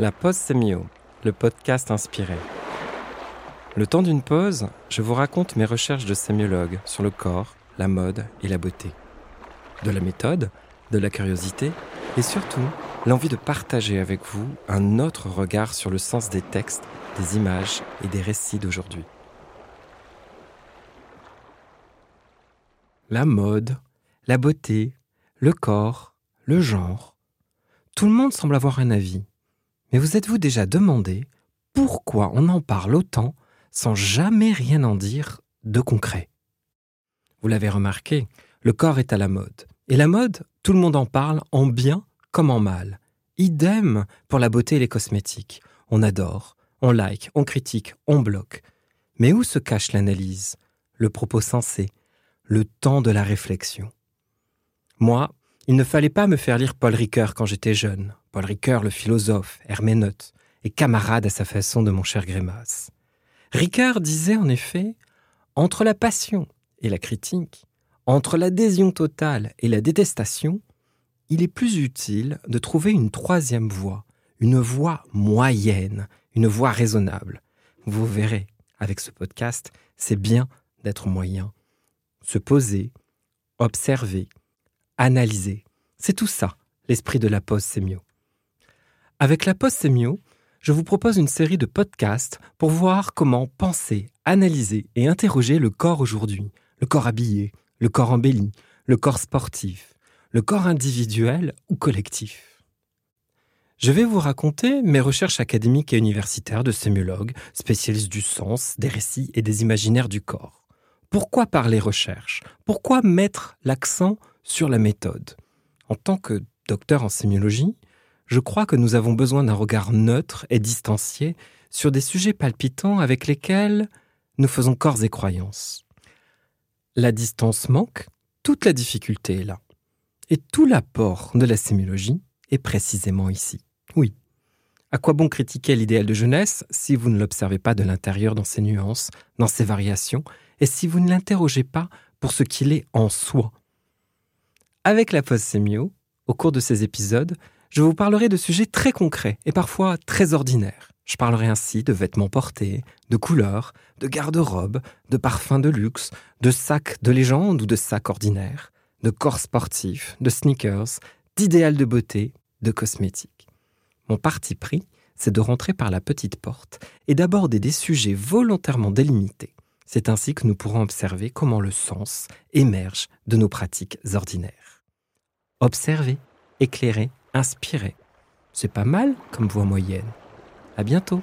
La pause sémio, le podcast inspiré. Le temps d'une pause, je vous raconte mes recherches de sémiologue sur le corps, la mode et la beauté. De la méthode, de la curiosité et surtout l'envie de partager avec vous un autre regard sur le sens des textes, des images et des récits d'aujourd'hui. La mode, la beauté, le corps, le genre. Tout le monde semble avoir un avis. Mais vous êtes-vous déjà demandé pourquoi on en parle autant sans jamais rien en dire de concret? Vous l'avez remarqué, le corps est à la mode. Et la mode, tout le monde en parle en bien comme en mal. Idem pour la beauté et les cosmétiques. On adore, on like, on critique, on bloque. Mais où se cache l'analyse, le propos sensé, le temps de la réflexion? Moi, il ne fallait pas me faire lire Paul Ricoeur quand j'étais jeune. Paul Ricoeur, le philosophe, herméneute, et camarade à sa façon de mon cher Grémas. Ricoeur disait en effet Entre la passion et la critique, entre l'adhésion totale et la détestation, il est plus utile de trouver une troisième voie, une voie moyenne, une voie raisonnable. Vous verrez, avec ce podcast, c'est bien d'être moyen. Se poser, observer, analyser. C'est tout ça, l'esprit de la pause sémio. Avec la pause sémio, je vous propose une série de podcasts pour voir comment penser, analyser et interroger le corps aujourd'hui, le corps habillé, le corps embelli, le corps sportif, le corps individuel ou collectif. Je vais vous raconter mes recherches académiques et universitaires de sémiologue, spécialiste du sens, des récits et des imaginaires du corps. Pourquoi parler recherche Pourquoi mettre l'accent sur la méthode En tant que docteur en sémiologie, je crois que nous avons besoin d'un regard neutre et distancié sur des sujets palpitants avec lesquels nous faisons corps et croyances. La distance manque, toute la difficulté est là. Et tout l'apport de la sémiologie est précisément ici. Oui. À quoi bon critiquer l'idéal de jeunesse si vous ne l'observez pas de l'intérieur dans ses nuances, dans ses variations, et si vous ne l'interrogez pas pour ce qu'il est en soi? Avec la pause sémio, au cours de ces épisodes, je vous parlerai de sujets très concrets et parfois très ordinaires. Je parlerai ainsi de vêtements portés, de couleurs, de garde-robe, de parfums de luxe, de sacs de légende ou de sacs ordinaires, de corps sportifs, de sneakers, d'idéal de beauté, de cosmétiques. Mon parti pris, c'est de rentrer par la petite porte et d'aborder des sujets volontairement délimités. C'est ainsi que nous pourrons observer comment le sens émerge de nos pratiques ordinaires. Observer, éclairer, inspirer. C'est pas mal comme voie moyenne. À bientôt